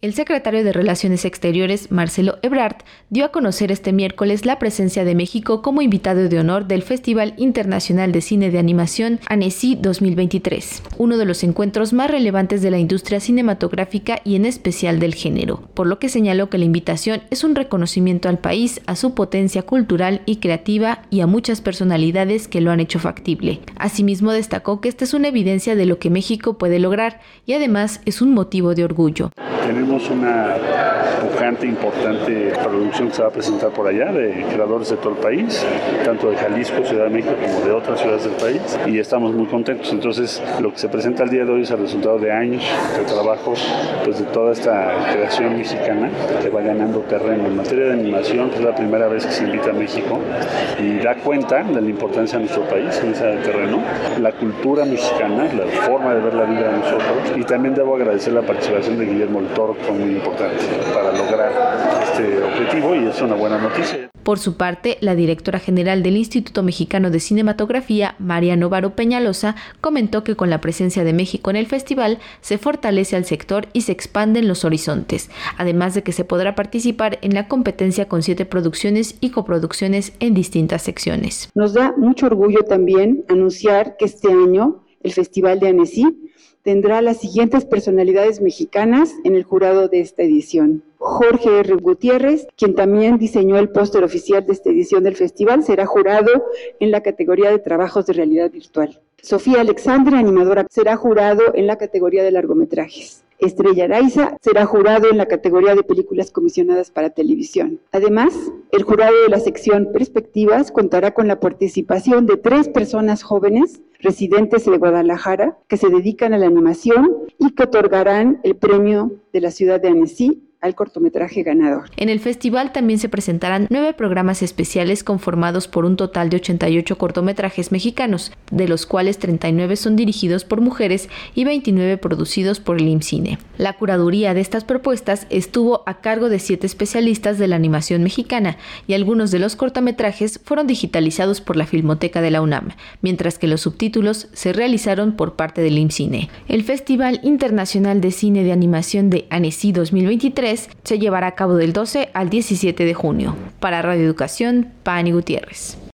El secretario de Relaciones Exteriores, Marcelo Ebrard, dio a conocer este miércoles la presencia de México como invitado de honor del Festival Internacional de Cine de Animación ANECI 2023, uno de los encuentros más relevantes de la industria cinematográfica y en especial del género, por lo que señaló que la invitación es un reconocimiento al país, a su potencia cultural y creativa y a muchas personalidades que lo han hecho factible. Asimismo, destacó que esta es una evidencia de lo que México puede lograr y además es un motivo de orgullo tenemos una pujante, importante producción que se va a presentar por allá de creadores de todo el país, tanto de Jalisco, Ciudad de México, como de otras ciudades del país, y estamos muy contentos. Entonces, lo que se presenta el día de hoy es el resultado de años de trabajo pues, de toda esta creación mexicana que va ganando terreno. En materia de animación, es la primera vez que se invita a México y da cuenta de la importancia de nuestro país en ese terreno, la cultura mexicana, la forma de ver la vida de nosotros, y también debo agradecer la participación de Guillermo El Toro, fue muy importante para lograr este objetivo y es una buena noticia. Por su parte, la directora general del Instituto Mexicano de Cinematografía, María Novaro Peñalosa, comentó que con la presencia de México en el festival se fortalece al sector y se expanden los horizontes, además de que se podrá participar en la competencia con siete producciones y coproducciones en distintas secciones. Nos da mucho orgullo también anunciar que este año el Festival de Annecy tendrá las siguientes personalidades mexicanas en el jurado de esta edición. Jorge R. Gutiérrez, quien también diseñó el póster oficial de esta edición del festival, será jurado en la categoría de trabajos de realidad virtual. Sofía Alexandra, animadora, será jurado en la categoría de largometrajes. Estrella Araiza será jurado en la categoría de películas comisionadas para televisión. Además, el jurado de la sección Perspectivas contará con la participación de tres personas jóvenes residentes de Guadalajara que se dedican a la animación y que otorgarán el premio de la ciudad de Annecy al cortometraje ganador. En el festival también se presentarán nueve programas especiales conformados por un total de 88 cortometrajes mexicanos, de los cuales 39 son dirigidos por mujeres y 29 producidos por el IMCINE. La curaduría de estas propuestas estuvo a cargo de siete especialistas de la animación mexicana y algunos de los cortometrajes fueron digitalizados por la Filmoteca de la UNAM, mientras que los subtítulos se realizaron por parte del IMCINE. El Festival Internacional de Cine de Animación de Annecy 2023 se llevará a cabo del 12 al 17 de junio. Para Radio Educación, Pani Gutiérrez.